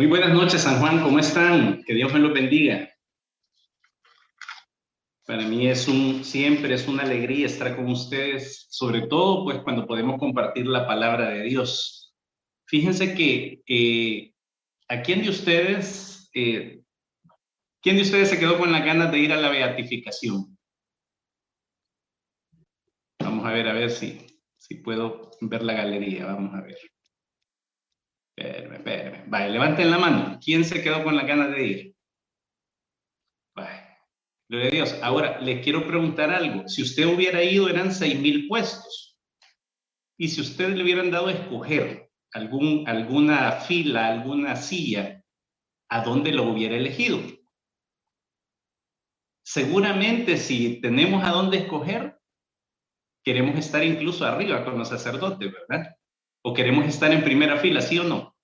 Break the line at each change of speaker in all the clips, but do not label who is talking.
Muy buenas noches, San Juan, ¿cómo están? Que Dios me los bendiga. Para mí es un, siempre es una alegría estar con ustedes, sobre todo pues cuando podemos compartir la palabra de Dios. Fíjense que eh, a quién de ustedes, eh, quién de ustedes se quedó con las ganas de ir a la beatificación. Vamos a ver, a ver si, si puedo ver la galería, vamos a ver. Espérame, espérame. Vale, levanten la mano. ¿Quién se quedó con las ganas de ir? Vale. Gloria a Dios. Ahora, les quiero preguntar algo. Si usted hubiera ido, eran seis mil puestos. Y si usted le hubieran dado a escoger alguna fila, alguna silla, ¿a dónde lo hubiera elegido? Seguramente si tenemos a dónde escoger, queremos estar incluso arriba con los sacerdotes, ¿verdad? O queremos estar en primera fila, ¿sí o no?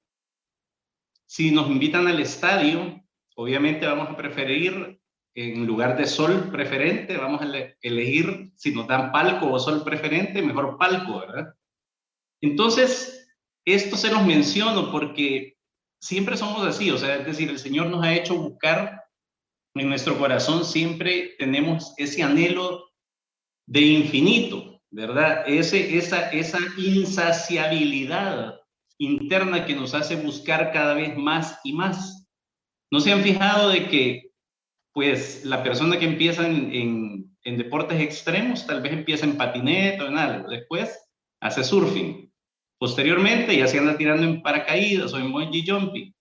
Si nos invitan al estadio, obviamente vamos a preferir, en lugar de sol preferente, vamos a elegir, si nos dan palco o sol preferente, mejor palco, ¿verdad? Entonces, esto se los menciono porque siempre somos así, o sea, es decir, el Señor nos ha hecho buscar en nuestro corazón, siempre tenemos ese anhelo de infinito, ¿verdad? Esa, esa insaciabilidad interna que nos hace buscar cada vez más y más. ¿No se han fijado de que, pues, la persona que empieza en, en, deportes extremos, tal vez empieza en patinete o en algo, después hace surfing, posteriormente ya se anda tirando en paracaídas o en bungee jumping,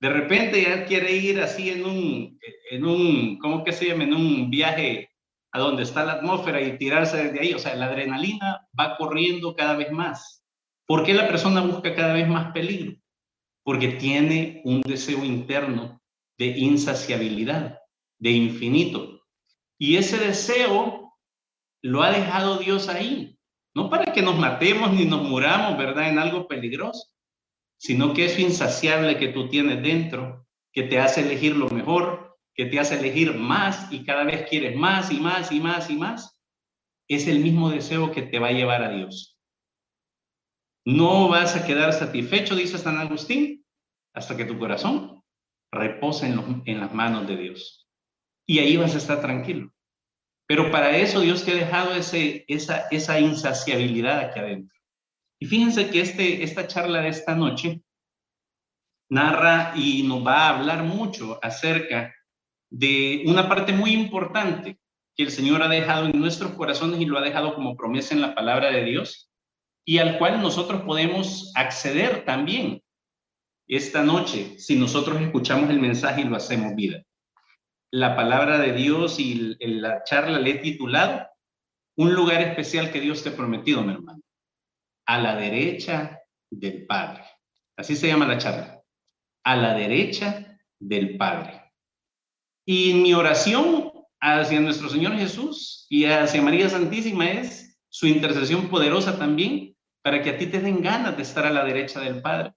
de repente ya quiere ir así en un, en un, ¿cómo que se llama? En un viaje a donde está la atmósfera y tirarse desde ahí. O sea, la adrenalina va corriendo cada vez más. ¿Por qué la persona busca cada vez más peligro? Porque tiene un deseo interno de insaciabilidad, de infinito. Y ese deseo lo ha dejado Dios ahí. No para que nos matemos ni nos muramos, ¿verdad? En algo peligroso, sino que es insaciable que tú tienes dentro, que te hace elegir lo mejor, que te hace elegir más y cada vez quieres más y más y más y más, es el mismo deseo que te va a llevar a Dios. No vas a quedar satisfecho, dice San Agustín, hasta que tu corazón repose en, en las manos de Dios. Y ahí vas a estar tranquilo. Pero para eso Dios te ha dejado ese, esa, esa insaciabilidad aquí adentro. Y fíjense que este, esta charla de esta noche narra y nos va a hablar mucho acerca de una parte muy importante que el Señor ha dejado en nuestros corazones y lo ha dejado como promesa en la palabra de Dios y al cual nosotros podemos acceder también esta noche si nosotros escuchamos el mensaje y lo hacemos vida. La palabra de Dios y la charla le he titulado Un lugar especial que Dios te ha prometido, mi hermano, a la derecha del Padre. Así se llama la charla, a la derecha del Padre. Y mi oración hacia nuestro Señor Jesús y hacia María Santísima es su intercesión poderosa también para que a ti te den ganas de estar a la derecha del Padre,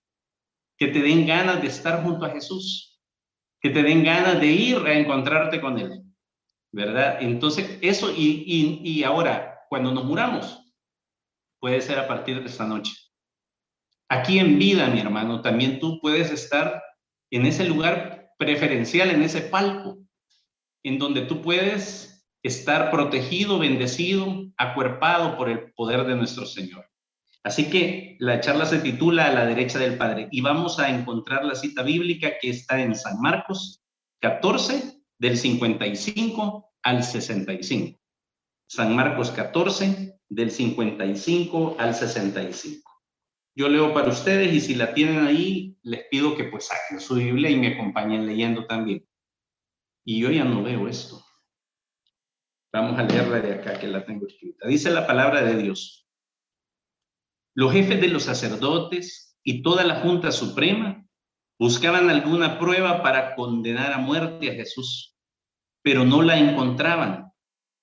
que te den ganas de estar junto a Jesús, que te den ganas de ir a encontrarte con Él, ¿verdad? Entonces, eso y, y, y ahora, cuando nos muramos, puede ser a partir de esta noche. Aquí en vida, mi hermano, también tú puedes estar en ese lugar preferencial, en ese palco, en donde tú puedes estar protegido, bendecido, acuerpado por el poder de nuestro Señor. Así que la charla se titula A la derecha del Padre y vamos a encontrar la cita bíblica que está en San Marcos 14, del 55 al 65. San Marcos 14, del 55 al 65. Yo leo para ustedes y si la tienen ahí, les pido que pues saquen su Biblia y me acompañen leyendo también. Y yo ya no veo esto. Vamos a leerla de acá que la tengo escrita. Dice la palabra de Dios. Los jefes de los sacerdotes y toda la Junta Suprema buscaban alguna prueba para condenar a muerte a Jesús, pero no la encontraban,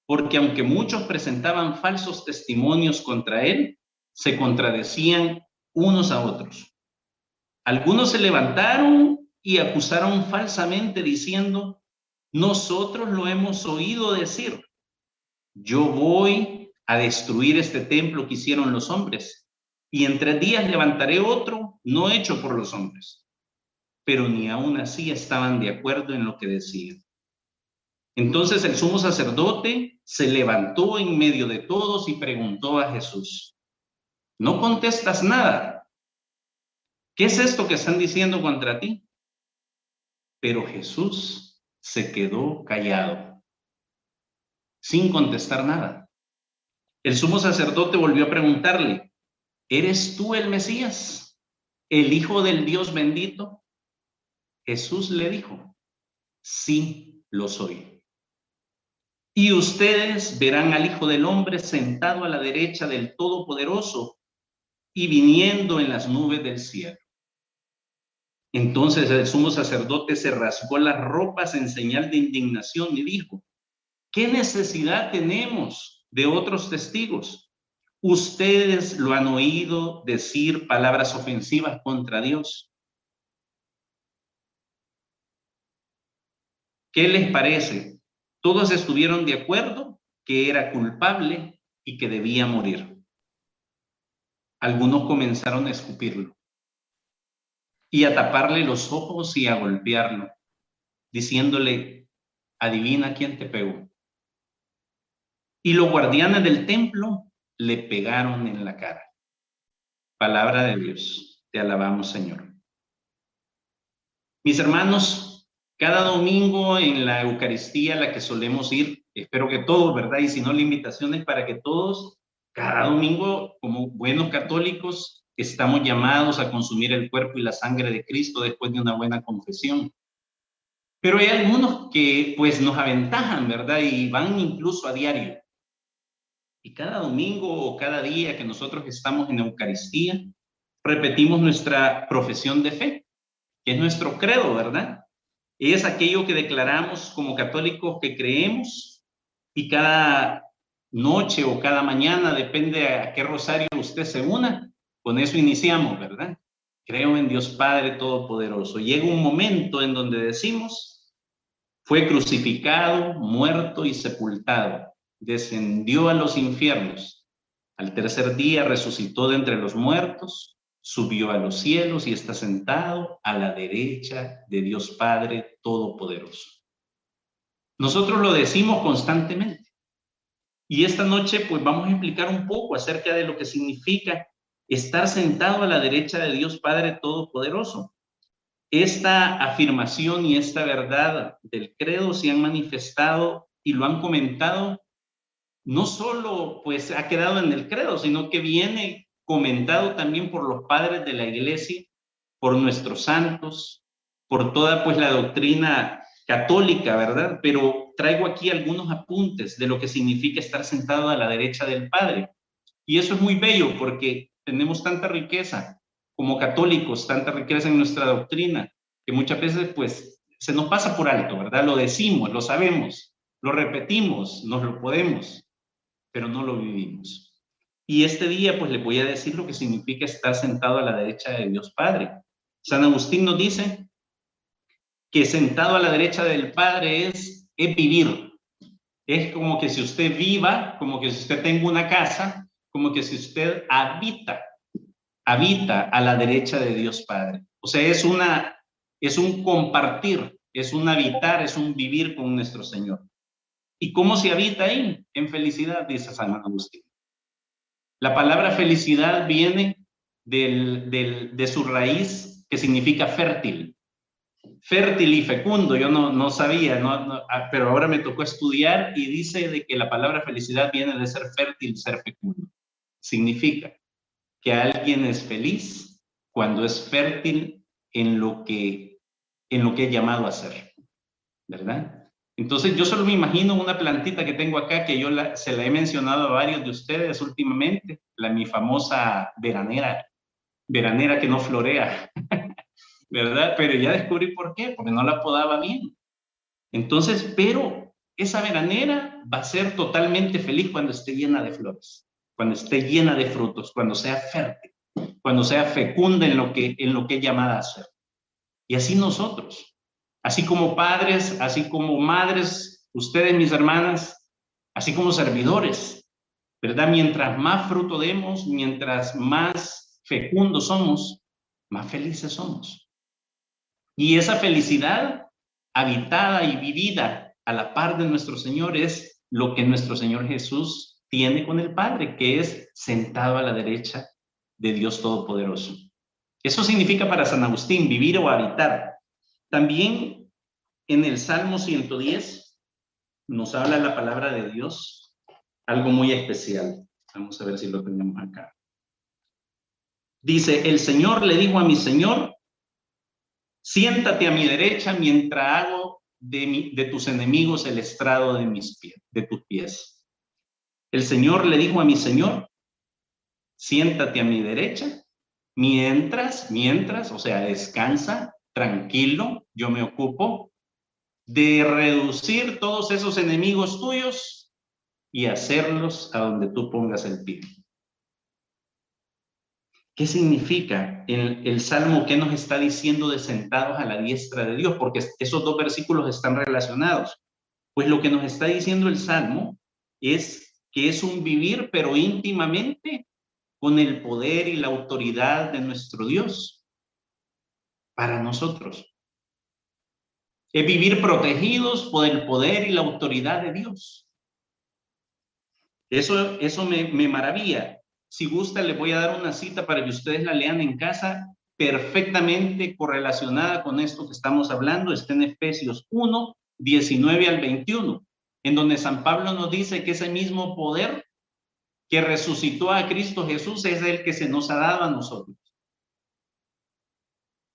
porque aunque muchos presentaban falsos testimonios contra él, se contradecían unos a otros. Algunos se levantaron y acusaron falsamente diciendo, nosotros lo hemos oído decir, yo voy a destruir este templo que hicieron los hombres y en tres días levantaré otro no hecho por los hombres. pero ni aún así estaban de acuerdo en lo que decían. Entonces el sumo sacerdote se levantó en medio de todos y preguntó a Jesús, ¿no contestas nada? ¿Qué es esto que están diciendo contra ti? Pero Jesús se quedó callado, sin contestar nada. El sumo sacerdote volvió a preguntarle, ¿eres tú el Mesías, el Hijo del Dios bendito? Jesús le dijo, sí lo soy. Y ustedes verán al Hijo del Hombre sentado a la derecha del Todopoderoso y viniendo en las nubes del cielo. Entonces el sumo sacerdote se rasgó las ropas en señal de indignación y dijo, ¿qué necesidad tenemos de otros testigos? Ustedes lo han oído decir palabras ofensivas contra Dios. ¿Qué les parece? Todos estuvieron de acuerdo que era culpable y que debía morir. Algunos comenzaron a escupirlo y a taparle los ojos y a golpearlo, diciéndole, adivina quién te pegó. Y los guardianes del templo le pegaron en la cara. Palabra de Dios, te alabamos Señor. Mis hermanos, cada domingo en la Eucaristía a la que solemos ir, espero que todos, ¿verdad? Y si no, la invitación es para que todos, cada domingo, como buenos católicos, estamos llamados a consumir el cuerpo y la sangre de Cristo después de una buena confesión. Pero hay algunos que pues nos aventajan, ¿verdad? Y van incluso a diario. Y cada domingo o cada día que nosotros estamos en Eucaristía, repetimos nuestra profesión de fe, que es nuestro credo, ¿verdad? Es aquello que declaramos como católicos que creemos y cada noche o cada mañana, depende a qué rosario usted se una, con eso iniciamos, ¿verdad? Creo en Dios Padre Todopoderoso. Llega un momento en donde decimos, fue crucificado, muerto y sepultado, descendió a los infiernos, al tercer día resucitó de entre los muertos, subió a los cielos y está sentado a la derecha de Dios Padre Todopoderoso. Nosotros lo decimos constantemente. Y esta noche pues vamos a explicar un poco acerca de lo que significa estar sentado a la derecha de Dios Padre Todopoderoso. Esta afirmación y esta verdad del credo se han manifestado y lo han comentado, no solo pues ha quedado en el credo, sino que viene comentado también por los padres de la iglesia, por nuestros santos, por toda pues la doctrina católica, ¿verdad? Pero traigo aquí algunos apuntes de lo que significa estar sentado a la derecha del Padre. Y eso es muy bello porque tenemos tanta riqueza como católicos, tanta riqueza en nuestra doctrina, que muchas veces pues se nos pasa por alto, ¿verdad? Lo decimos, lo sabemos, lo repetimos, nos lo podemos, pero no lo vivimos. Y este día pues le voy a decir lo que significa estar sentado a la derecha de Dios Padre. San Agustín nos dice que sentado a la derecha del Padre es, es vivir. Es como que si usted viva, como que si usted tenga una casa, como que si usted habita, habita a la derecha de Dios Padre. O sea, es una, es un compartir, es un habitar, es un vivir con nuestro Señor. ¿Y cómo se habita ahí? En felicidad, dice San Agustín. La palabra felicidad viene del, del, de su raíz que significa fértil. Fértil y fecundo, yo no, no sabía, no, ah, pero ahora me tocó estudiar y dice de que la palabra felicidad viene de ser fértil, ser fecundo significa que alguien es feliz cuando es fértil en lo que, en lo que es llamado a ser, ¿verdad? Entonces yo solo me imagino una plantita que tengo acá que yo se la he mencionado a varios de ustedes últimamente, la mi famosa veranera, veranera que no florea, ¿verdad? Pero ya descubrí por qué, porque no la podaba bien. Entonces, pero esa veranera va a ser totalmente feliz cuando esté llena de flores cuando esté llena de frutos, cuando sea fértil, cuando sea fecunda en lo que, en lo que es llamada a ser. Y así nosotros, así como padres, así como madres, ustedes mis hermanas, así como servidores, ¿verdad? Mientras más fruto demos, mientras más fecundos somos, más felices somos. Y esa felicidad habitada y vivida a la par de nuestro Señor es lo que nuestro Señor Jesús tiene con el Padre, que es sentado a la derecha de Dios Todopoderoso. Eso significa para San Agustín vivir o habitar. También en el Salmo 110 nos habla la palabra de Dios, algo muy especial. Vamos a ver si lo tenemos acá. Dice, el Señor le dijo a mi Señor, siéntate a mi derecha mientras hago de, tus enemigos el estrado de mis de tus pies. El Señor le dijo a mi Señor, siéntate a mi derecha, mientras, mientras, o sea, descansa, tranquilo, yo me ocupo de reducir todos esos enemigos tuyos y hacerlos a donde tú pongas el pie. ¿Qué significa el, el salmo que nos está diciendo de sentados a la diestra de Dios? Porque esos dos versículos están relacionados. Pues lo que nos está diciendo el salmo es que es un vivir, pero íntimamente con el poder y la autoridad de nuestro Dios para nosotros. Es vivir protegidos por el poder y la autoridad de Dios. Eso, eso me, me maravilla. Si gusta, le voy a dar una cita para que ustedes la lean en casa, perfectamente correlacionada con esto que estamos hablando. Está en Efesios 1, 19 al 21, en donde San Pablo nos dice que ese mismo poder que resucitó a Cristo Jesús es el que se nos ha dado a nosotros.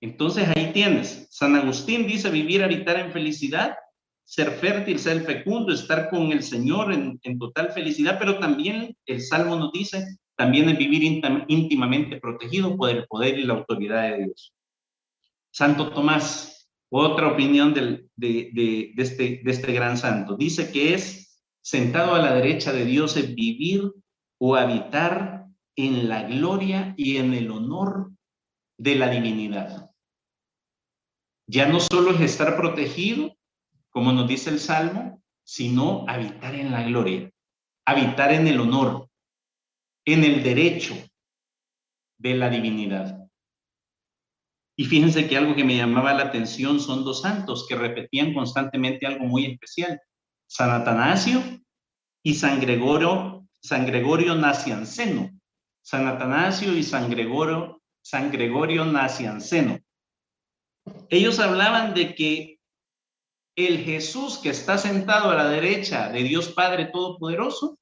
Entonces ahí tienes. San Agustín dice vivir, habitar en felicidad, ser fértil, ser fecundo, estar con el Señor en, total felicidad, pero también el Salmo nos dice también es vivir íntimamente protegido por el poder y la autoridad de Dios. Santo Tomás, otra opinión de, este, de este gran santo, dice que es sentado a la derecha de Dios es vivir o habitar en la gloria y en el honor de la divinidad. Ya no solo es estar protegido, como nos dice el Salmo, sino habitar en la gloria, habitar en el honor, en el derecho de la divinidad. Y fíjense que algo que me llamaba la atención son dos santos que repetían constantemente algo muy especial. San Atanasio y San Gregorio, San Gregorio Nacianceno. San Atanasio y San Gregorio, San Gregorio Nacianceno. Ellos hablaban de que el Jesús que está sentado a la derecha de Dios Padre Todopoderoso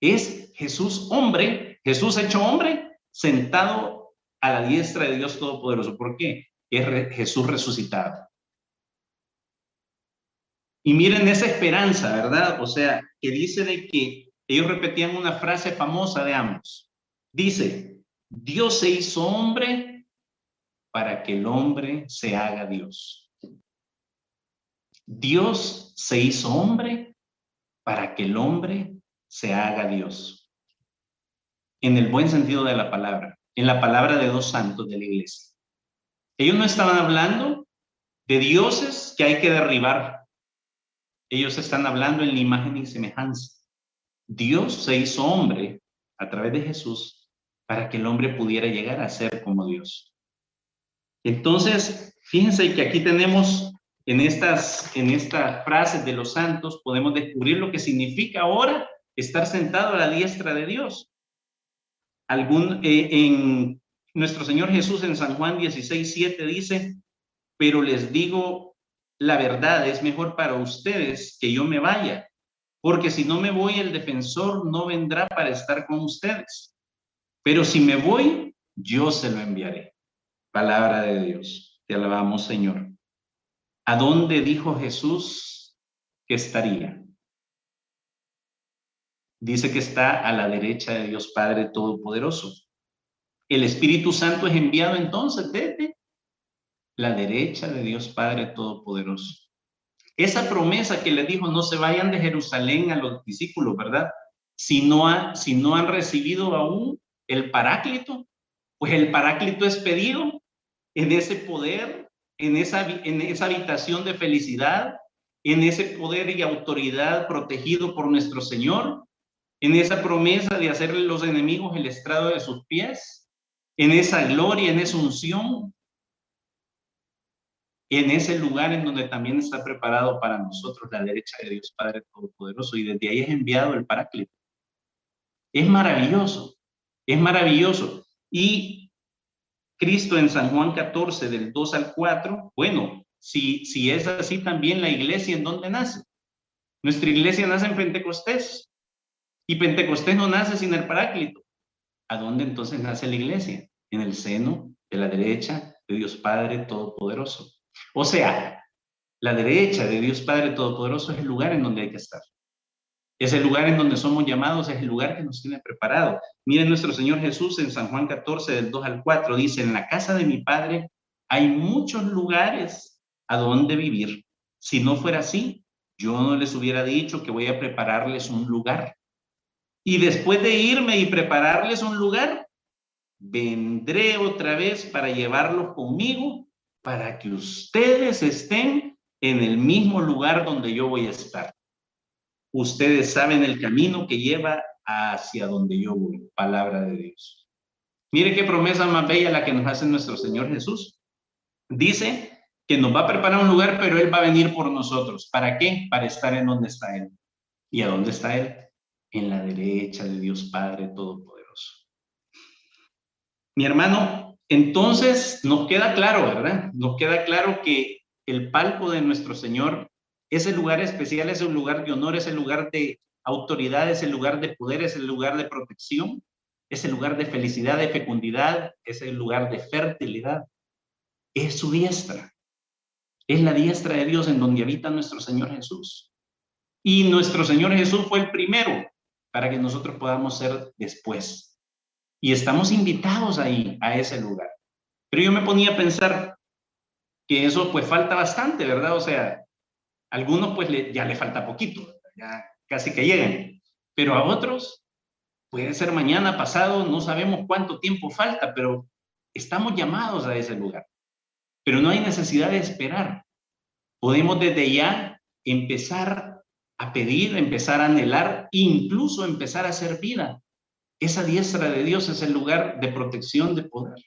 es Jesús hombre, Jesús hecho hombre, sentado a la diestra de Dios Todopoderoso. ¿Por qué? Es Jesús resucitado. Y miren esa esperanza, ¿verdad? O sea, que dice de que ellos repetían una frase famosa de ambos. Dice, Dios se hizo hombre para que el hombre se haga Dios. Dios se hizo hombre para que el hombre se haga Dios. En el buen sentido de la palabra, en la palabra de dos santos de la iglesia. Ellos no estaban hablando de dioses que hay que derribar. Ellos están hablando en la imagen y semejanza. Dios se hizo hombre a través de Jesús para que el hombre pudiera llegar a ser como Dios. Entonces, fíjense que aquí tenemos en estas, en estas frases de los santos, podemos descubrir lo que significa ahora estar sentado a la diestra de Dios. Algún, eh, en nuestro Señor Jesús en San Juan 16, 7 dice, pero les digo la verdad, es mejor para ustedes que yo me vaya, porque si no me voy, el defensor no vendrá para estar con ustedes. Pero si me voy, yo se lo enviaré. Palabra de Dios. Te alabamos, Señor. ¿A dónde dijo Jesús que estaría? Dice que está a la derecha de Dios Padre Todopoderoso. El Espíritu Santo es enviado entonces desde la derecha de Dios Padre Todopoderoso. Esa promesa que le dijo, no se vayan de Jerusalén a los discípulos, ¿verdad? Si no, si no han recibido aún el Paráclito, pues el Paráclito es pedido en ese poder, en esa, en esa habitación de felicidad, en ese poder y autoridad protegido por nuestro Señor, en esa promesa de hacerle los enemigos el estrado de sus pies, en esa gloria, en esa unción. en ese lugar en donde también está preparado para nosotros la derecha de Dios Padre Todopoderoso y desde ahí es enviado el Paráclito. Es maravilloso, es maravilloso. Y Cristo en San Juan 14, del 2 al 4, bueno, si, si es así también la iglesia, ¿en dónde nace? Nuestra iglesia nace en Pentecostés y Pentecostés no nace sin el Paráclito. ¿A dónde entonces nace la iglesia? En el seno de la derecha de Dios Padre Todopoderoso. O sea, la derecha de Dios Padre Todopoderoso es el lugar en donde hay que estar. Es el lugar en donde somos llamados, es el lugar que nos tiene preparado. Miren nuestro Señor Jesús en San Juan 14, del 2 al 4, dice, en la casa de mi Padre hay muchos lugares a donde vivir. Si no fuera así, yo no les hubiera dicho que voy a prepararles un lugar. Y después de irme y prepararles un lugar, vendré otra vez para llevarlos conmigo para que ustedes estén en el mismo lugar donde yo voy a estar. Ustedes saben el camino que lleva hacia donde yo voy, palabra de Dios. Mire qué promesa más bella la que nos hace nuestro Señor Jesús. Dice que nos va a preparar un lugar, pero Él va a venir por nosotros. ¿Para qué? Para estar en donde está Él. ¿Y a dónde está Él? En la derecha de Dios Padre Todopoderoso. Mi hermano, entonces, nos queda claro, ¿verdad? Nos queda claro que el palco de nuestro Señor, ese lugar especial, es un lugar de honor, es el lugar de autoridad, es el lugar de poder, es el lugar de protección, es el lugar de felicidad, de fecundidad, es el lugar de fertilidad. Es su diestra. Es la diestra de Dios en donde habita nuestro Señor Jesús. Y nuestro Señor Jesús fue el primero para que nosotros podamos ser después. Y estamos invitados ahí, a ese lugar. Pero yo me ponía a pensar que eso pues falta bastante, ¿verdad? O sea, a algunos pues ya le falta poquito, ya casi que llegan. Pero a otros puede ser mañana, pasado, no sabemos cuánto tiempo falta, pero estamos llamados a ese lugar. Pero no hay necesidad de esperar. Podemos desde ya empezar a pedir, empezar a anhelar, incluso empezar a hacer vida esa diestra de Dios es el lugar de protección, de poder,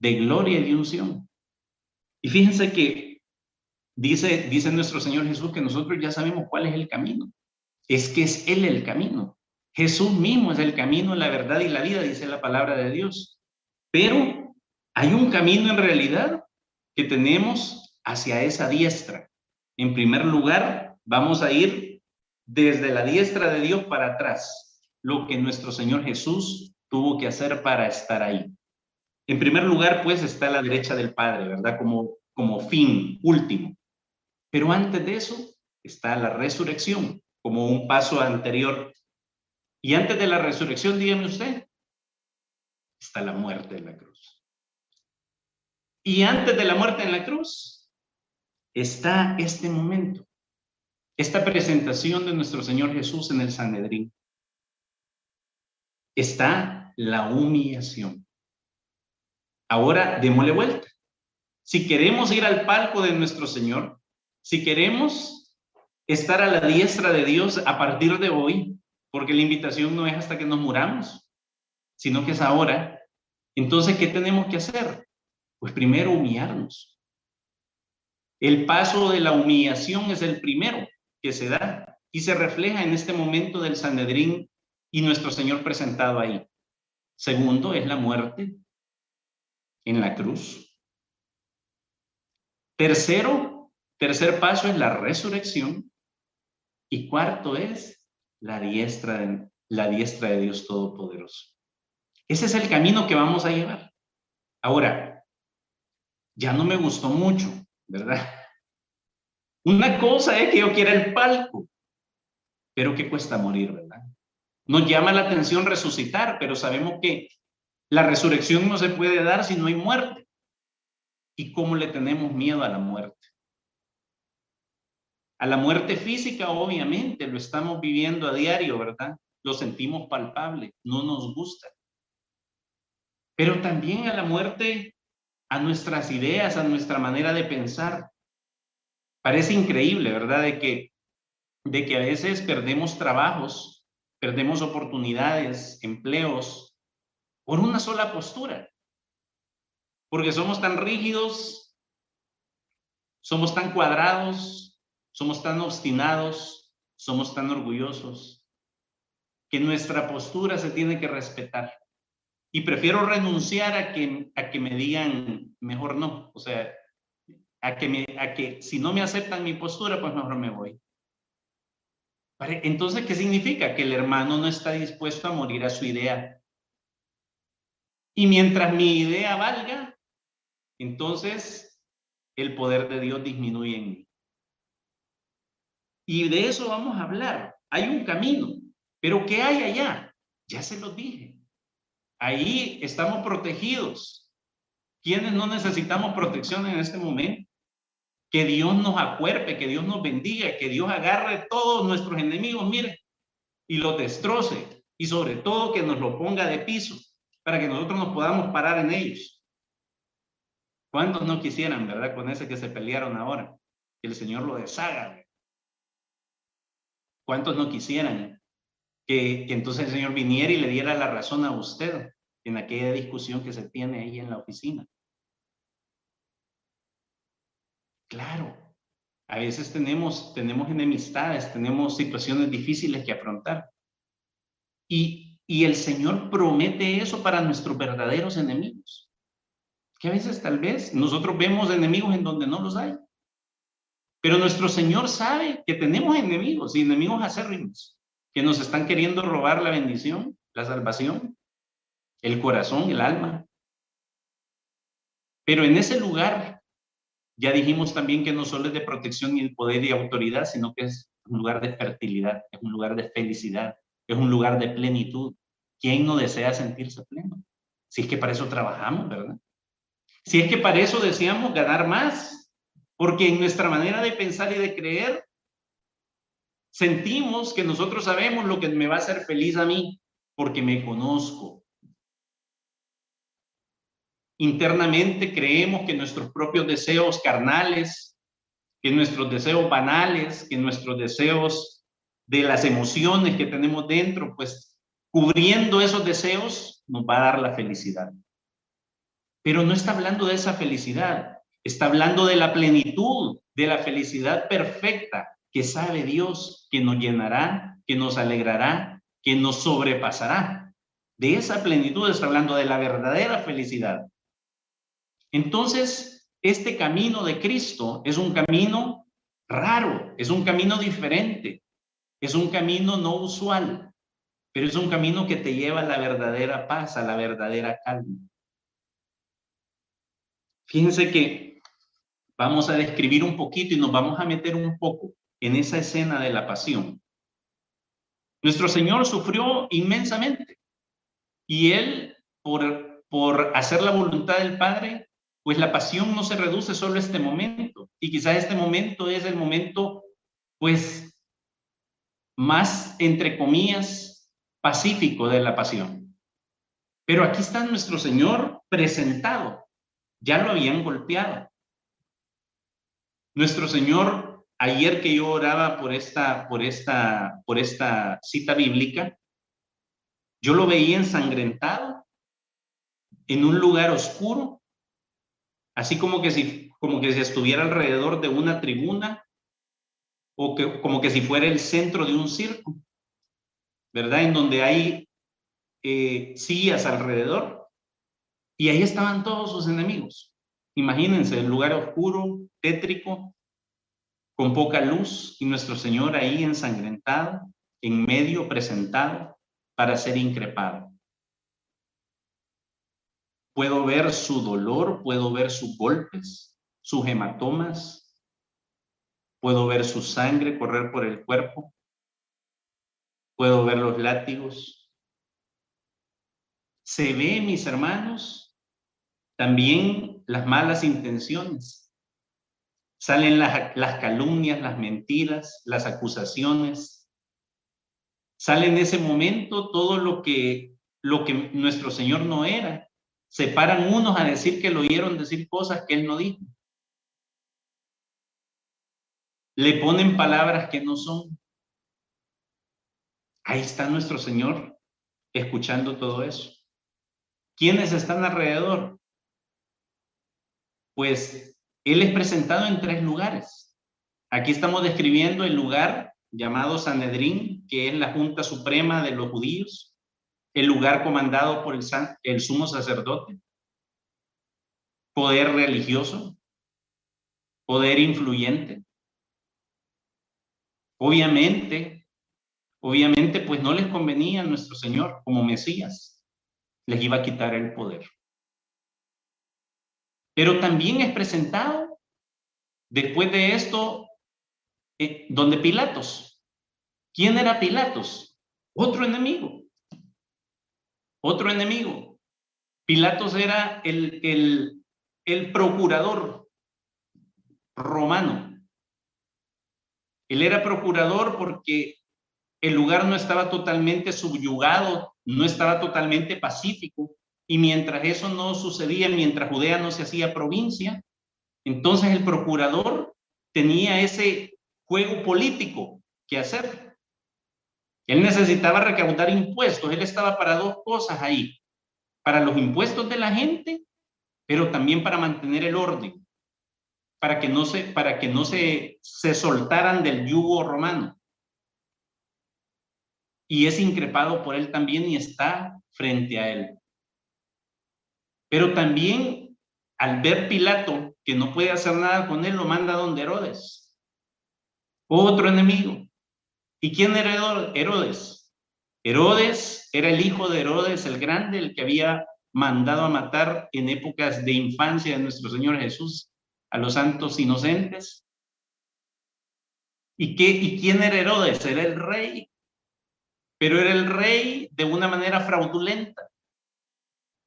de gloria y de unción. Y fíjense que dice, dice nuestro Señor Jesús que nosotros ya sabemos cuál es el camino. Es que es Él el camino. Jesús mismo es el camino, la verdad y la vida, dice la palabra de Dios. Pero hay un camino en realidad que tenemos hacia esa diestra. En primer lugar, vamos a ir desde la diestra de Dios para atrás lo que nuestro Señor Jesús tuvo que hacer para estar ahí. En primer lugar, pues está a la derecha del Padre, ¿verdad? Como, como fin último. Pero antes de eso está la resurrección, como un paso anterior. Y antes de la resurrección, dígame usted, está la muerte en la cruz. Y antes de la muerte en la cruz está este momento, esta presentación de nuestro Señor Jesús en el Sanedrín está la humillación. Ahora démosle vuelta. Si queremos ir al palco de nuestro Señor, si queremos estar a la diestra de Dios a partir de hoy, porque la invitación no es hasta que nos muramos, sino que es ahora, entonces, ¿qué tenemos que hacer? Pues primero humillarnos. El paso de la humillación es el primero que se da y se refleja en este momento del Sanedrín y nuestro Señor presentado ahí. Segundo es la muerte en la cruz. Tercero, tercer paso es la resurrección. Y cuarto es la diestra de, la diestra de Dios Todopoderoso. Ese es el camino que vamos a llevar. Ahora, ya no me gustó mucho, ¿verdad? Una cosa es que yo quiera el palco, pero que cuesta morir, ¿verdad? Nos llama la atención resucitar, pero sabemos que la resurrección no se puede dar si no hay muerte. ¿Y cómo le tenemos miedo a la muerte? A la muerte física, obviamente, lo estamos viviendo a diario, ¿verdad? Lo sentimos palpable, no nos gusta. Pero también a la muerte, a nuestras ideas, a nuestra manera de pensar. Parece increíble, ¿verdad? De que, de que a veces perdemos trabajos perdemos oportunidades, empleos, por una sola postura. Porque somos tan rígidos somos tan cuadrados, somos tan obstinados, somos tan orgullosos, que nuestra postura se tiene que respetar. Y prefiero renunciar a que, a que me digan, mejor no, o sea, a que, a que si no me aceptan mi postura, pues mejor me voy. Entonces, ¿qué significa? Que el hermano no está dispuesto a morir a su idea. Y mientras mi idea valga, entonces el poder de Dios disminuye en mí. Y de eso vamos a hablar. Hay un camino, pero ¿qué hay allá? Ya se lo dije. Ahí estamos protegidos. ¿Quiénes no necesitamos protección en este momento? Que Dios nos acuerpe, que Dios nos bendiga, que Dios agarre todos nuestros enemigos, mire, y los destroce. Y sobre todo que nos lo ponga de piso para que nosotros nos podamos parar en ellos. ¿Cuántos no quisieran, verdad, con ese que se pelearon ahora? Que el Señor lo deshaga. ¿Cuántos no quisieran que, que entonces el Señor viniera y le diera la razón a usted en aquella discusión que se tiene ahí en la oficina? Claro, a veces tenemos, tenemos enemistades, tenemos situaciones difíciles que afrontar. Y, y el Señor promete eso para nuestros verdaderos enemigos. Que a veces tal vez nosotros vemos enemigos en donde no los hay. Pero nuestro Señor sabe que tenemos enemigos y enemigos acérrimos que nos están queriendo robar la bendición, la salvación, el corazón, el alma. Pero en ese lugar ya dijimos también que no solo es de protección y poder y autoridad, sino que es un lugar de fertilidad, es un lugar de felicidad, es un lugar de plenitud. ¿Quién no desea sentirse pleno? Si es que para eso trabajamos, ¿verdad? Si es que para eso deseamos ganar más, porque en nuestra manera de pensar y de creer, sentimos que nosotros sabemos lo que me va a hacer feliz a mí, porque me conozco, Internamente creemos que nuestros propios deseos carnales, que nuestros deseos banales, que nuestros deseos de las emociones que tenemos dentro, pues cubriendo esos deseos nos va a dar la felicidad. Pero no está hablando de esa felicidad, está hablando de la plenitud, de la felicidad perfecta que sabe Dios, que nos llenará, que nos alegrará, que nos sobrepasará. De esa plenitud está hablando de la verdadera felicidad. Entonces, este camino de Cristo es un camino raro, es un camino diferente, es un camino no usual, pero es un camino que te lleva a la verdadera paz, a la verdadera calma. Fíjense que vamos a describir un poquito y nos vamos a meter un poco en esa escena de la pasión. Nuestro Señor sufrió inmensamente y Él, por, por hacer la voluntad del Padre, pues la pasión no se reduce solo a este momento. Y quizás este momento es el momento, pues, más, entre comillas, pacífico de la pasión. Pero aquí está nuestro Señor presentado. Ya lo habían golpeado. Nuestro Señor, ayer que yo oraba por esta, por esta, por esta cita bíblica, yo lo veía ensangrentado en un lugar oscuro así como que si, como que si estuviera alrededor de una tribuna o que, como que si fuera el centro de un circo, ¿verdad? En donde hay eh, sillas alrededor y ahí estaban todos sus enemigos. Imagínense, el lugar oscuro, tétrico, con poca luz y nuestro Señor ahí ensangrentado, en medio presentado para ser increpado. Puedo ver su dolor, puedo ver sus golpes, sus hematomas, puedo ver su sangre correr por el cuerpo, puedo ver los látigos. Se ve, mis hermanos, también las malas intenciones. Salen las, las calumnias, las mentiras, las acusaciones. Sale en ese momento todo lo que, lo que nuestro Señor no era se paran unos a decir que lo oyeron decir cosas que él no dijo. Le ponen palabras que no son. Ahí está nuestro Señor escuchando todo eso. ¿Quiénes están alrededor? Pues Él es presentado en tres lugares. Aquí estamos describiendo el lugar llamado Sanedrín, que es la Junta Suprema de los judíos, el lugar comandado por el, el sumo sacerdote, poder religioso, poder influyente. Obviamente, obviamente, pues no les convenía a nuestro Señor como Mesías, les iba a quitar el poder. Pero también es presentado después de esto, eh, donde Pilatos. ¿Quién era Pilatos? Otro enemigo. Otro enemigo. Pilatos era el, el, el procurador romano. Él era procurador porque el lugar no estaba totalmente subyugado, no estaba totalmente pacífico. Y mientras eso no sucedía, mientras Judea no se hacía provincia, entonces el procurador tenía ese juego político que hacer. Él necesitaba recaudar impuestos, él estaba para dos cosas ahí, para los impuestos de la gente, pero también para mantener el orden, para que no se, para que no se, se soltaran del yugo romano. Y es increpado por él también y está frente a él. Pero también al ver Pilato que no puede hacer nada con él, lo manda a donde Herodes. Otro enemigo. ¿Y quién era Herodes? Herodes era el hijo de Herodes el Grande, el que había mandado a matar en épocas de infancia de nuestro Señor Jesús a los santos inocentes. ¿Y, ¿Y quién era Herodes? Era el rey, pero era el rey de una manera fraudulenta.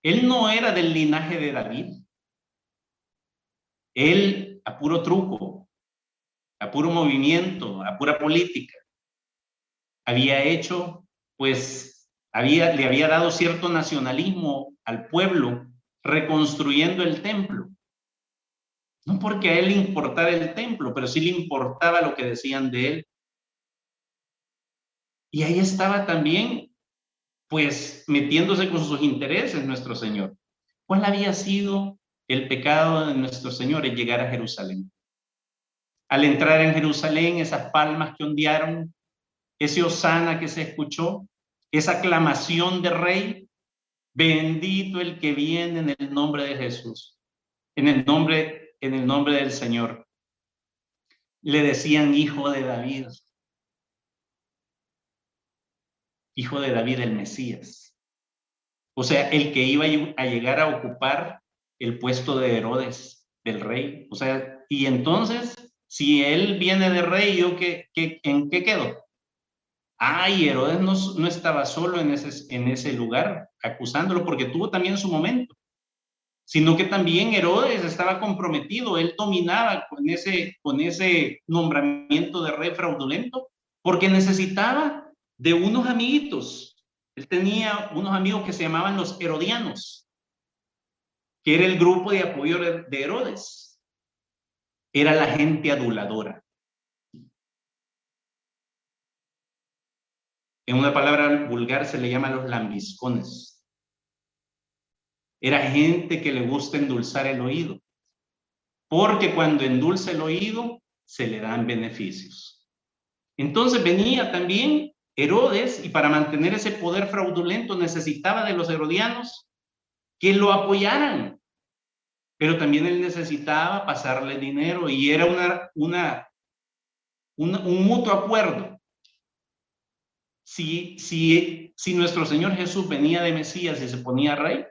Él no era del linaje de David. Él, a puro truco, a puro movimiento, a pura política, había hecho, pues, había, le había dado cierto nacionalismo al pueblo, reconstruyendo el templo. No porque a él le importara el templo, pero sí le importaba lo que decían de él. Y ahí estaba también pues metiéndose con sus intereses nuestro Señor. ¿Cuál había sido el pecado de nuestro Señor en llegar a Jerusalén? Al entrar en Jerusalén, esas palmas que ondearon, ese osana que se escuchó, esa aclamación de rey, bendito el que viene en el nombre de Jesús, en el nombre, en el nombre del Señor. Le decían hijo de David, hijo de David el Mesías. O sea, el que iba a llegar a ocupar el puesto de Herodes, del rey. O sea, y entonces, si él viene de rey, ¿yo qué, qué, en qué quedo? Ay, Herodes no, no estaba solo en ese, en ese lugar acusándolo porque tuvo también su momento, sino que también Herodes estaba comprometido, él dominaba con ese, con ese nombramiento de rey fraudulento porque necesitaba de unos amiguitos. Él tenía unos amigos que se llamaban los Herodianos, que era el grupo de apoyo de Herodes. Era la gente aduladora. En una palabra vulgar se le llama los lambiscones. Era gente que le gusta endulzar el oído, porque cuando endulza el oído se le dan beneficios. Entonces venía también Herodes, y para mantener ese poder fraudulento, necesitaba de los herodianos que lo apoyaran. Pero también él necesitaba pasarle dinero y era un mutuo acuerdo. Si, si, si nuestro Señor Jesús venía de Mesías y se ponía rey,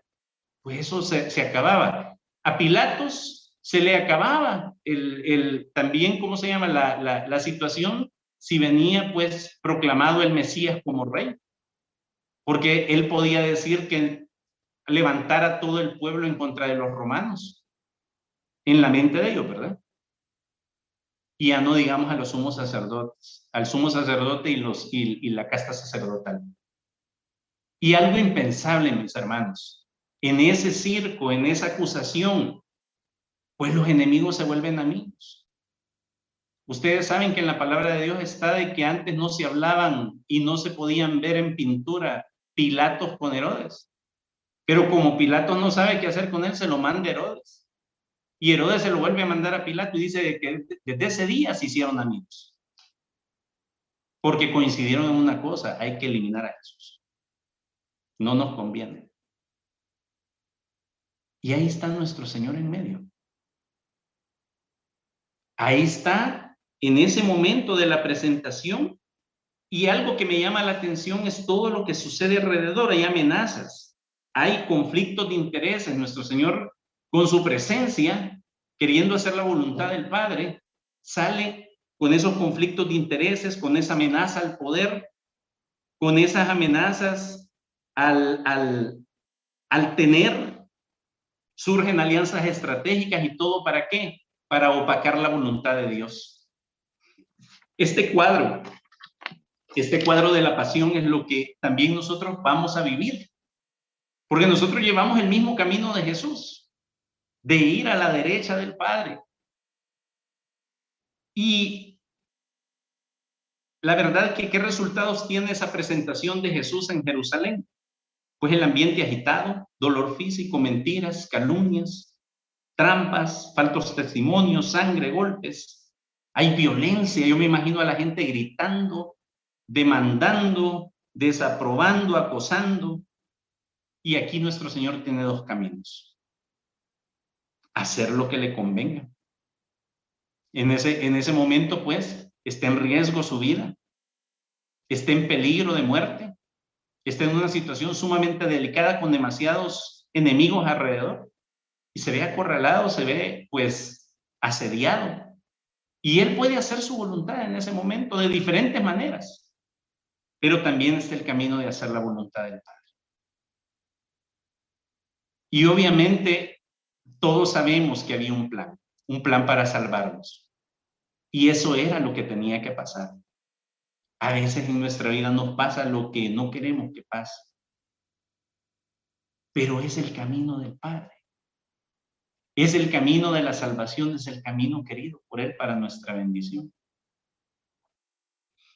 pues eso se, acababa. A Pilatos se le acababa el, el también, ¿cómo se llama? La, la, la situación si venía pues proclamado el Mesías como rey, porque él podía decir que levantara todo el pueblo en contra de los romanos, en la mente de ellos, ¿verdad? Y ya no digamos a los sumos sacerdotes, al sumo sacerdote y, los, y, y la casta sacerdotal. Y algo impensable, mis hermanos, en ese circo, en esa acusación, pues los enemigos se vuelven amigos. Ustedes saben que en la palabra de Dios está de que antes no se hablaban y no se podían ver en pintura Pilatos con Herodes. Pero como Pilatos no sabe qué hacer con él, se lo manda Herodes. Y Herodes se lo vuelve a mandar a Pilato y dice que desde ese día se hicieron amigos. Porque coincidieron en una cosa, hay que eliminar a Jesús. No nos conviene. Y ahí está nuestro Señor en medio. Ahí está en ese momento de la presentación. Y algo que me llama la atención es todo lo que sucede alrededor. Hay amenazas, hay conflictos de intereses. Nuestro Señor, con su presencia, queriendo hacer la voluntad del Padre, sale con esos conflictos de intereses, con esa amenaza al poder, con esas amenazas al, al, al tener, surgen alianzas estratégicas y todo para qué? Para opacar la voluntad de Dios. Este cuadro, este cuadro de la pasión es lo que también nosotros vamos a vivir, porque nosotros llevamos el mismo camino de Jesús, de ir a la derecha del Padre. Y la verdad que qué resultados tiene esa presentación de Jesús en Jerusalén? Pues el ambiente agitado, dolor físico, mentiras, calumnias, trampas, faltos testimonios, sangre, golpes. Hay violencia, yo me imagino a la gente gritando, demandando, desaprobando, acosando. Y aquí nuestro Señor tiene dos caminos. Hacer lo que le convenga. En ese, en ese momento, pues, está en riesgo su vida, está en peligro de muerte, está en una situación sumamente delicada con demasiados enemigos alrededor y se ve acorralado, se ve pues asediado. Y él puede hacer su voluntad en ese momento de diferentes maneras, pero también está el camino de hacer la voluntad del Padre. Y obviamente todos sabemos que había un plan, un plan para salvarnos. Y eso era lo que tenía que pasar. A veces en nuestra vida nos pasa lo que no queremos que pase. Pero es el camino del Padre. Es el camino de la salvación, es el camino querido por Él para nuestra bendición.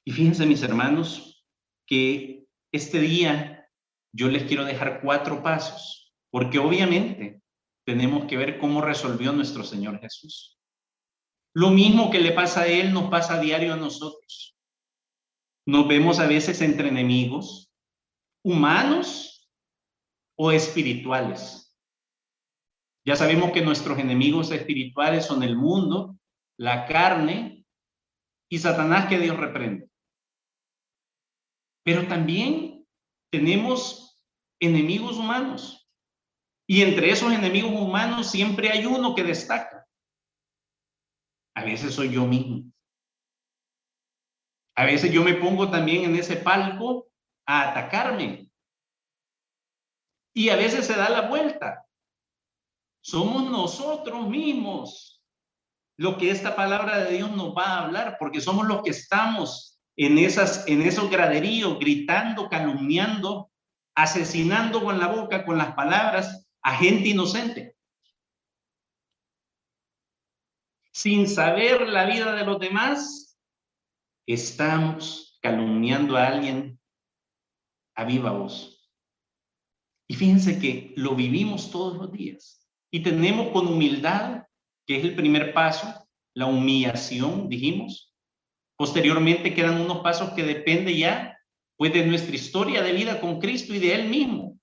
Y fíjense, mis hermanos, que este día yo les quiero dejar cuatro pasos, porque obviamente tenemos que ver cómo resolvió nuestro Señor Jesús. Lo mismo que le pasa a él nos pasa a diario a nosotros. Nos vemos a veces entre enemigos humanos o espirituales. Ya sabemos que nuestros enemigos espirituales son el mundo, la carne y Satanás que Dios reprende. Pero también tenemos enemigos humanos. Y entre esos enemigos humanos siempre hay uno que destaca. A veces soy yo mismo. A veces yo me pongo también en ese palco a atacarme. Y a veces se da la vuelta. Somos nosotros mismos lo que esta palabra de Dios nos va a hablar, porque somos los que estamos en, esas, en esos graderíos, gritando, calumniando, asesinando con la boca, con las palabras a gente inocente. sin saber la vida de los demás, estamos calumniando a alguien a viva voz. Y fíjense que lo vivimos todos los días y tenemos con humildad, que es el primer paso, la humillación, dijimos. Posteriormente quedan unos pasos que dependen ya pues de nuestra historia de vida con Cristo y de Él mismo.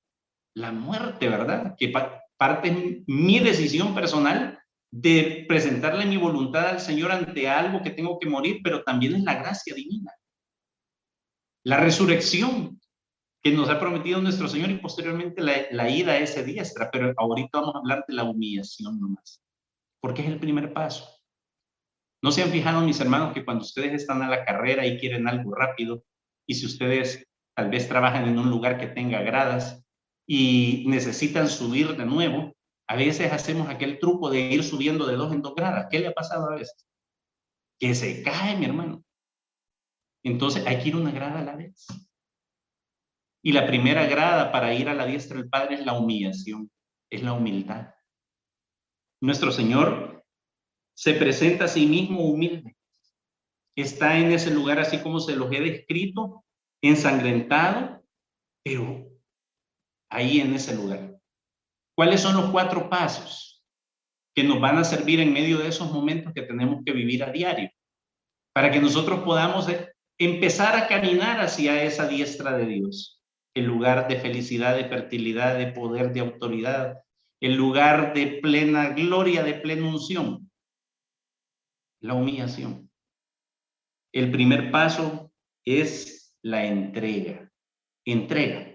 La muerte, ¿verdad? Que parte mi decisión personal de presentarle mi voluntad al Señor ante algo que tengo que morir, pero también es la gracia divina. La resurrección que nos ha prometido nuestro Señor y posteriormente la, ida a ese diestra, pero ahorita vamos a hablar de la humillación nomás, porque es el primer paso. ¿No se han fijado, mis hermanos, que cuando ustedes están a la carrera y quieren algo rápido, y si ustedes tal vez trabajan en un lugar que tenga gradas y necesitan subir de nuevo, a veces hacemos aquel truco de ir subiendo de dos en dos gradas. ¿Qué le ha pasado a veces? Que se cae, mi hermano. Entonces hay que ir una grada a la vez. Y la primera grada para ir a la diestra del Padre es la humillación, es la humildad. Nuestro Señor se presenta a sí mismo humilde. Está en ese lugar así como se los he descrito, ensangrentado, pero ahí en ese lugar. ¿Cuáles son los cuatro pasos? que nos van a servir en medio de esos momentos que tenemos que vivir a diario, para que nosotros podamos empezar a caminar hacia esa diestra de Dios, el lugar de felicidad, de fertilidad, de poder, de autoridad, el lugar de plena gloria, de plena unción, la humillación. El primer paso es la entrega. Entrega.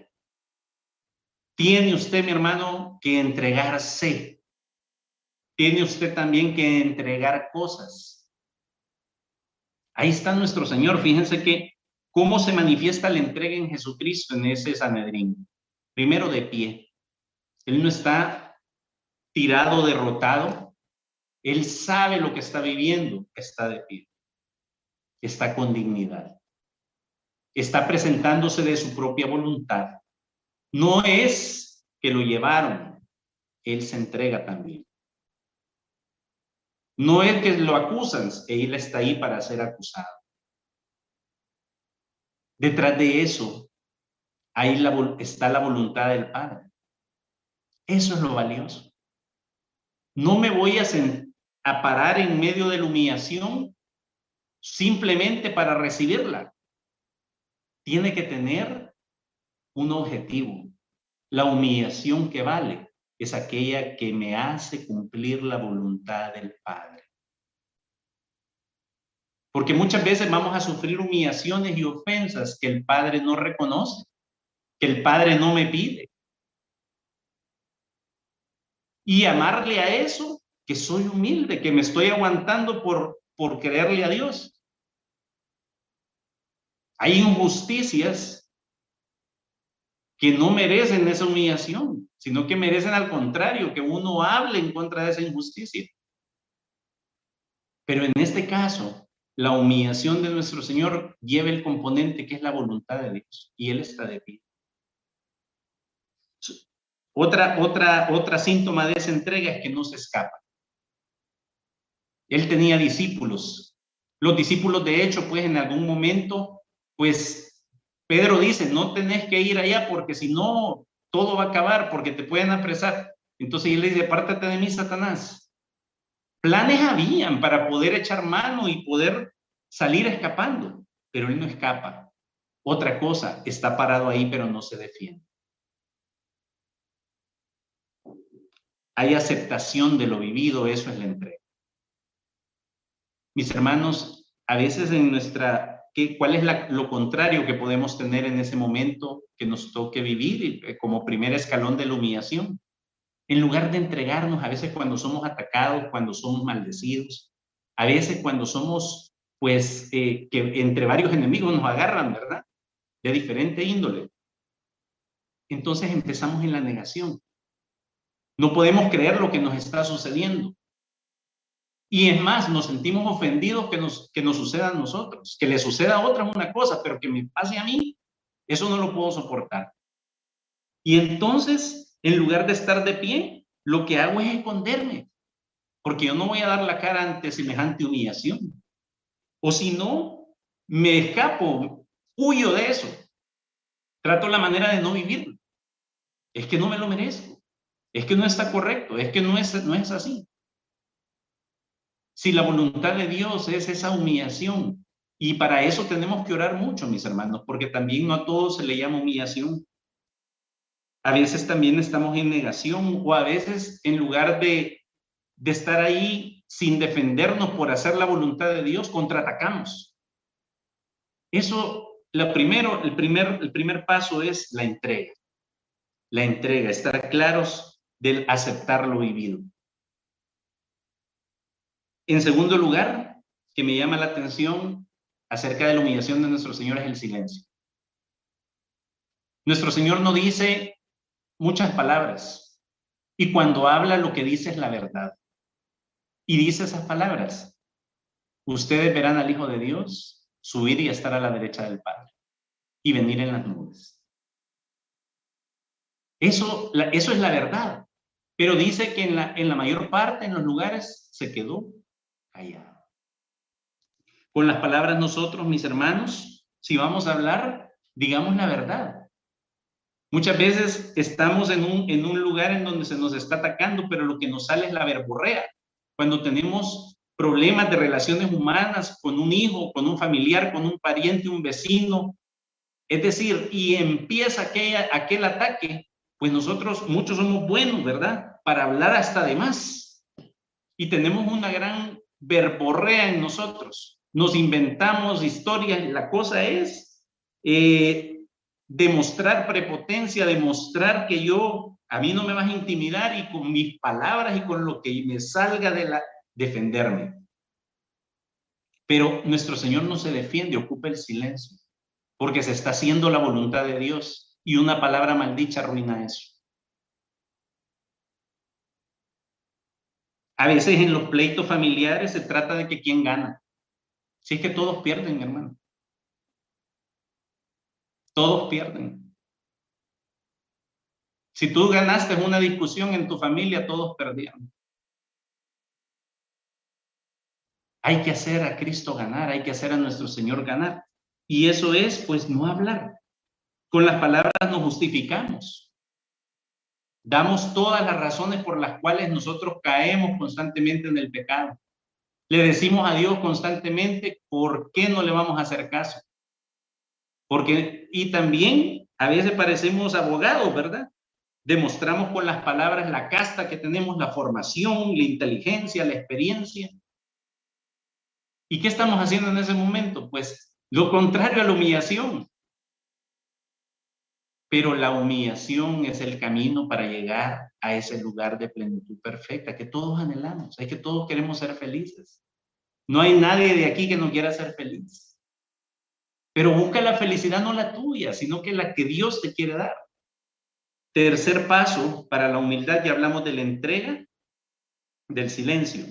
Tiene usted, mi hermano, que entregarse. Tiene usted también que entregar cosas. Ahí está nuestro Señor. Fíjense que cómo se manifiesta la entrega en Jesucristo en ese Sanedrín. Primero de pie. Él no está tirado, derrotado. Él sabe lo que está viviendo. Está de pie. Está con dignidad. Está presentándose de su propia voluntad no es que lo llevaron, él se entrega también. No es que lo acusan, él está ahí para ser acusado. Detrás de eso, ahí está la voluntad del Padre. Eso es lo valioso. No me voy a, a parar en medio de la humillación simplemente para recibirla. Tiene que tener un objetivo. La humillación que vale es aquella que me hace cumplir la voluntad del Padre. Porque muchas veces vamos a sufrir humillaciones y ofensas que el Padre no reconoce, que el Padre no me pide. Y amarle a eso, que soy humilde, que me estoy aguantando por, por creerle a Dios. Hay injusticias que no merecen esa humillación, sino que merecen al contrario, que uno hable en contra de esa injusticia. Pero en este caso, la humillación de nuestro Señor lleva el componente que es la voluntad de Dios y Él está de pie. Otra, otra, otra síntoma de esa entrega es que no se escapa. Él tenía discípulos. Los discípulos, de hecho, pues en algún momento, pues Pedro dice, no tenés que ir allá porque si no, todo va a acabar porque te pueden apresar. Entonces él le dice, apártate de mí, Satanás. Planes habían para poder echar mano y poder salir escapando, pero él no escapa. Otra cosa, está parado ahí, pero no se defiende. Hay aceptación de lo vivido, eso es la entrega. Mis hermanos, a veces en nuestra ¿Cuál es lo contrario que podemos tener en ese momento que nos toque vivir eh, como primer escalón de la humillación? En lugar de entregarnos, a veces cuando somos atacados, cuando somos maldecidos, a veces cuando somos, pues, eh, que entre varios enemigos nos agarran, ¿verdad? De diferente índole. Entonces empezamos en la negación. No podemos creer lo que nos está sucediendo. Y es más, nos sentimos ofendidos que nos, que nos suceda a nosotros. Que le suceda a otros una cosa, pero que me pase a mí, eso no lo puedo soportar. Y entonces, en lugar de estar de pie, lo que hago es esconderme, porque yo no voy a dar la cara ante semejante humillación. O si no, me escapo, huyo de eso. Trato la manera de no vivir. Es que no me lo merezco. Es que no está correcto. Es que no es, no es así. Si la voluntad de Dios es esa humillación, y para eso tenemos que orar mucho, mis hermanos, porque también no a todos se le llama humillación. A veces también estamos en negación o a veces en lugar de, de estar ahí sin defendernos por hacer la voluntad de Dios, contraatacamos. Eso, lo primero, el primer, el primer paso es la entrega. La entrega, estar claros del aceptar lo vivido. En segundo lugar, que me llama la atención acerca de la humillación de nuestro Señor es el silencio. Nuestro Señor no dice muchas palabras y cuando habla lo que dice es la verdad. Y dice esas palabras. Ustedes verán al Hijo de Dios subir y estar a la derecha del Padre y venir en las nubes. Eso, eso es la verdad. Pero dice que en la, en la mayor parte, en los lugares, se quedó con las palabras nosotros, mis hermanos, si vamos a hablar, digamos la verdad. Muchas veces estamos en un, en un lugar en donde se nos está atacando, pero lo que nos sale es la verborrea. Cuando tenemos problemas de relaciones humanas con un hijo, con un familiar, con un pariente, un vecino, es decir, y empieza aquella, aquel ataque, pues nosotros muchos somos buenos, ¿verdad? Para hablar hasta de más. Y tenemos una gran verborrea en nosotros. Nos inventamos historias. La cosa es eh, demostrar prepotencia, demostrar que yo, a mí no me vas a intimidar y con mis palabras y con lo que me salga de la, defenderme. Pero nuestro Señor no se defiende, ocupa el silencio, porque se está haciendo la voluntad de Dios y una palabra maldicha arruina eso. A veces en los pleitos familiares se trata de que quién gana. Si es que todos pierden, hermano. Todos pierden. Si tú ganaste una discusión en tu familia, todos perdieron. Hay que hacer a Cristo ganar, hay que hacer a nuestro Señor ganar. Y eso es, pues, no hablar. Con las palabras nos justificamos. Damos todas las razones por las cuales nosotros caemos constantemente en el pecado. Le decimos a Dios constantemente por qué no le vamos a hacer caso. Porque, y también a veces parecemos abogados, ¿verdad? Demostramos con las palabras la casta que tenemos, la formación, la inteligencia, la experiencia. ¿Y qué estamos haciendo en ese momento? Pues lo contrario a la humillación. Pero la humillación es el camino para llegar a ese lugar de plenitud perfecta que todos anhelamos, es que todos queremos ser felices. No hay nadie de aquí que no quiera ser feliz. Pero busca la felicidad no la tuya, sino que la que Dios te quiere dar. Tercer paso para la humildad, ya hablamos de la entrega, del silencio,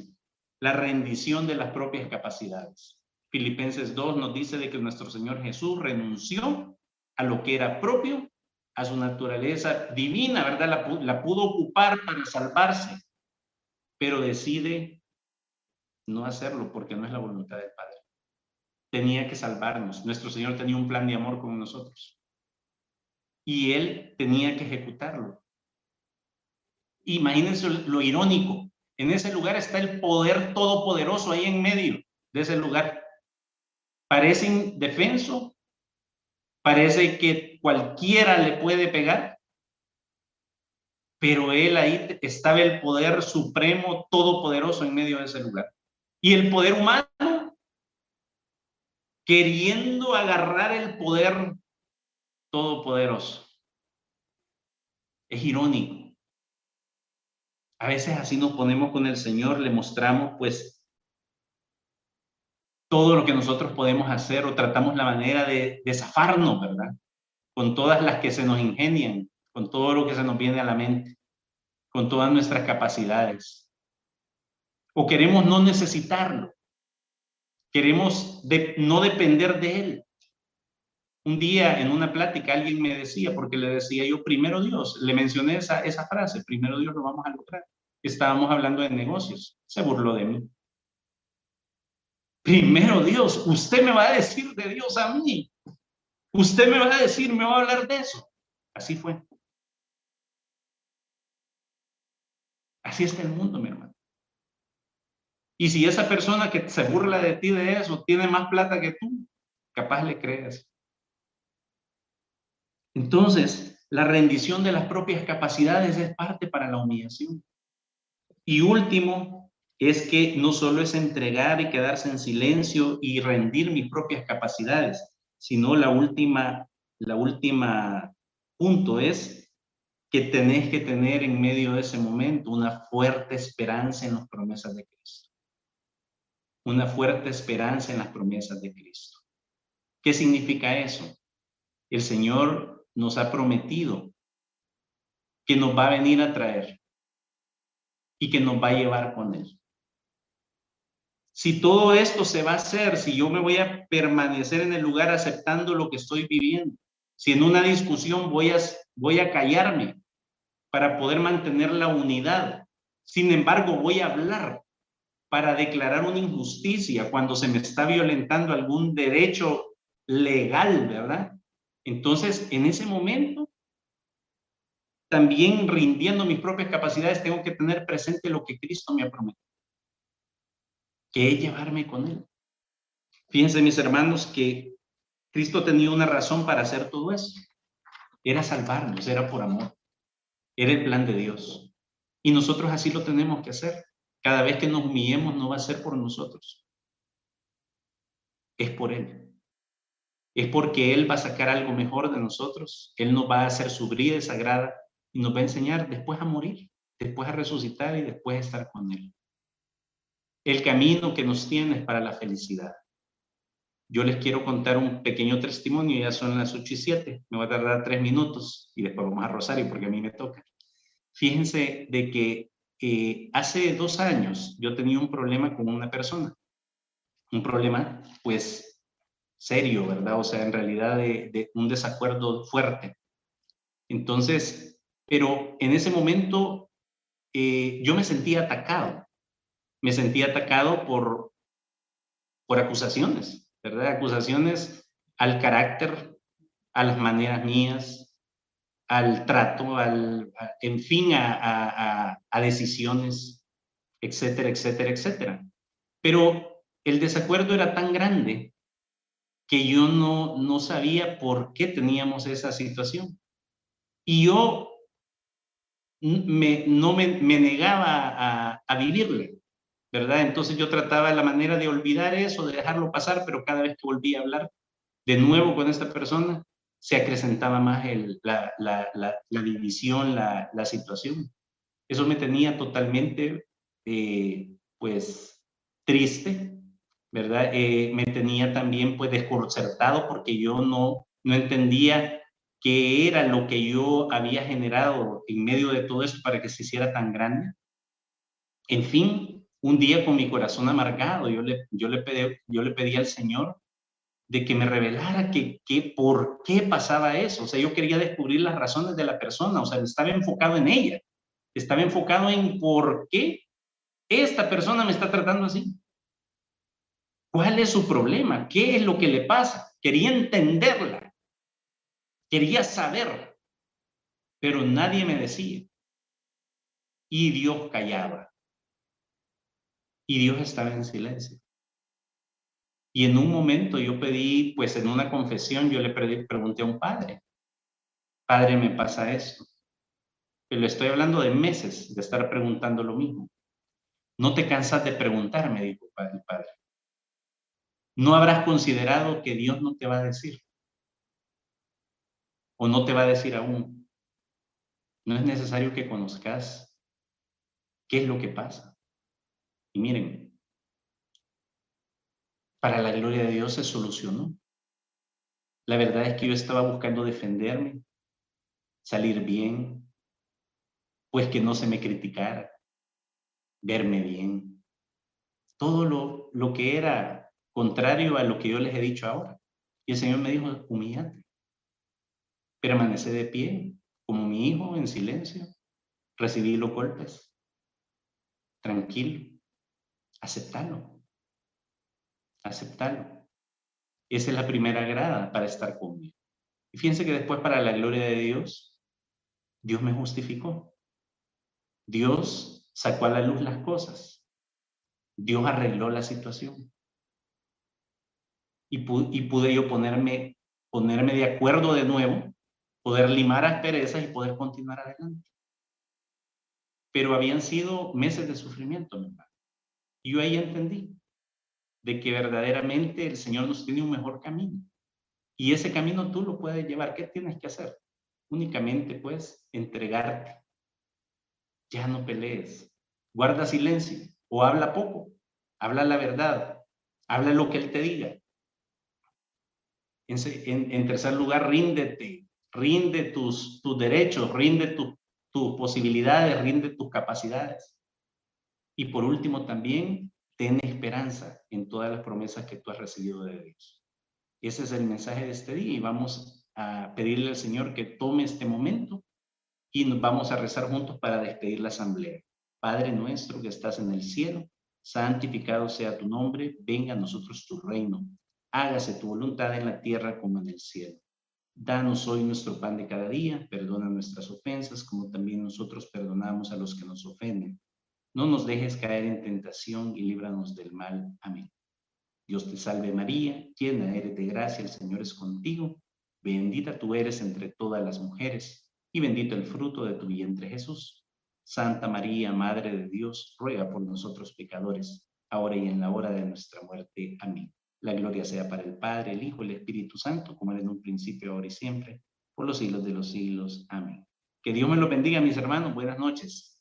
la rendición de las propias capacidades. Filipenses 2 nos dice de que nuestro Señor Jesús renunció a lo que era propio, a su naturaleza divina, ¿verdad? La, pudo ocupar para salvarse, pero decide no hacerlo porque no es la voluntad del Padre tenía que salvarnos. Nuestro Señor tenía un plan de amor con nosotros. Y Él tenía que ejecutarlo. Imagínense lo irónico. En ese lugar está el poder todopoderoso ahí en medio de ese lugar. Parece indefenso. Parece que cualquiera le puede pegar. Pero Él ahí estaba el poder supremo, todopoderoso en medio de ese lugar. Y el poder humano queriendo agarrar el poder todopoderoso. Es irónico. A veces así nos ponemos con el Señor, le mostramos pues todo lo que nosotros podemos hacer o tratamos la manera de, de zafarnos, ¿verdad? Con todas las que se nos ingenian, con todo lo que se nos viene a la mente, con todas nuestras capacidades. O queremos no necesitarlo. Queremos no depender de Él. Un día en una plática alguien me decía, porque le decía yo, primero Dios, le mencioné esa, esa frase, primero Dios lo vamos a lograr. Estábamos hablando de negocios, se burló de mí. Primero Dios, usted me va a decir de Dios a mí. Usted me va a decir, me va a hablar de eso. Así fue. Así está el mundo, mi hermano. Y si esa persona que se burla de ti de eso tiene más plata que tú, capaz le crees. Entonces, la rendición de las propias capacidades es parte para la humillación. Y último, es que no solo es entregar y quedarse en silencio y rendir mis propias capacidades, sino la última, la última punto es que tenés que tener en medio de ese momento una fuerte esperanza en las promesas de Cristo una fuerte esperanza en las promesas de Cristo. ¿Qué significa eso? El Señor nos ha prometido que nos va a venir a traer y que nos va a llevar con Él. Si todo esto se va a hacer, si yo me voy a permanecer en el lugar aceptando lo que estoy viviendo, si en una discusión voy a, voy a callarme para poder mantener la unidad, sin embargo voy a hablar para declarar una injusticia cuando se me está violentando algún derecho legal, ¿verdad? Entonces, en ese momento, también rindiendo mis propias capacidades, tengo que tener presente lo que Cristo me ha prometido, que es llevarme con Él. Fíjense, mis hermanos, que Cristo tenía una razón para hacer todo eso. Era salvarnos, era por amor. Era el plan de Dios. Y nosotros así lo tenemos que hacer. Cada vez que nos humillemos no va a ser por nosotros. Es por Él. Es porque Él va a sacar algo mejor de nosotros. Él nos va a hacer su brida sagrada y nos va a enseñar después a morir, después a resucitar y después a estar con Él. El camino que nos tiene es para la felicidad. Yo les quiero contar un pequeño testimonio, ya son las 8 y 7, me va a tardar tres minutos y después vamos a Rosario porque a mí me toca. Fíjense de que eh, hace dos años yo tenía un problema con una persona, un problema pues serio, ¿verdad? O sea, en realidad de, un desacuerdo fuerte. Entonces, pero en ese momento eh, yo me sentía atacado, me sentía atacado por, por acusaciones, ¿verdad? Acusaciones al carácter, a las maneras mías, al trato, al, en fin, a, a, decisiones, etcétera, etcétera, etcétera. Pero el desacuerdo era tan grande que yo no, no sabía por qué teníamos esa situación. Y yo me, no me, me negaba a, a vivirle, ¿verdad? Entonces yo trataba la manera de olvidar eso, de dejarlo pasar, pero cada vez que volvía a hablar de nuevo con esta persona, se acrecentaba más el, la, la, la, división, la, situación. Eso me tenía totalmente, eh, pues, triste, ¿verdad? Eh, me tenía también, pues, desconcertado porque yo no, no entendía qué era lo que yo había generado en medio de todo esto para que se hiciera tan grande. En fin, un día con mi corazón amargado, yo le, yo le, pedí, yo le al Señor de que me revelara que, que, por qué pasaba eso. O sea, yo quería descubrir las razones de la persona, o sea, estaba enfocado en ella, estaba enfocado en por qué esta persona me está tratando así. ¿Cuál es su problema? ¿Qué es lo que le pasa? Quería entenderla, quería saber, pero nadie me decía. Y Dios callaba. Y Dios estaba en silencio. Y en un momento yo pedí, pues en una confesión, yo le pregunté a un padre, padre, me pasa esto. Le estoy hablando de meses de estar preguntando lo mismo. No te cansas de preguntar, me dijo el padre. No habrás considerado que Dios no te va a decir. O no te va a decir aún. No es necesario que conozcas qué es lo que pasa. Y miren, para la gloria de Dios se solucionó. La verdad es que yo estaba buscando defenderme, salir bien, pues que no se me criticara, verme bien. Todo lo, lo que era contrario a lo que yo les he dicho ahora. Y el Señor me dijo, humillante, permanece de pie, como mi hijo, en silencio. Recibí los golpes. Tranquilo, aceptalo aceptarlo. Esa es la primera grada para estar conmigo. Y fíjense que después para la gloria de Dios, Dios me justificó. Dios sacó a la luz las cosas. Dios arregló la situación. Y, pude, y pude yo ponerme, ponerme de acuerdo de nuevo, poder limar asperezas y poder continuar adelante. Pero habían sido meses de sufrimiento, mi hermano. Y yo ahí entendí de que verdaderamente el Señor nos tiene un mejor camino. Y ese camino tú lo puedes llevar. ¿Qué tienes que hacer? Únicamente, pues, entregarte. Ya no pelees. Guarda silencio o habla poco. Habla la verdad. Habla lo que Él te diga. En, tercer lugar, ríndete. Rinde tus, tus derechos, rinde tus posibilidades, rinde tus capacidades. Y por último, también ten esperanza en todas las promesas que tú has recibido de Dios. Ese es el mensaje de este día y vamos a pedirle al Señor que tome este momento y nos vamos a rezar juntos para despedir la asamblea. Padre nuestro que estás en el cielo, santificado sea tu nombre, venga a nosotros tu reino, hágase tu voluntad en la tierra como en el cielo. Danos hoy nuestro pan de cada día, perdona nuestras ofensas como también nosotros perdonamos a los que nos ofenden. No nos dejes caer en tentación y líbranos del mal. Amén. Dios te salve María, llena eres de gracia, el Señor es contigo. Bendita tú eres entre todas las mujeres y bendito el fruto de tu vientre Jesús. Santa María, Madre de Dios, ruega por nosotros pecadores, ahora y en la hora de nuestra muerte. Amén. La gloria sea para el Padre, el Hijo el Espíritu Santo, como era en un principio, ahora y siempre, por los siglos de los siglos. Amén. Que Dios me lo bendiga, mis hermanos. Buenas noches.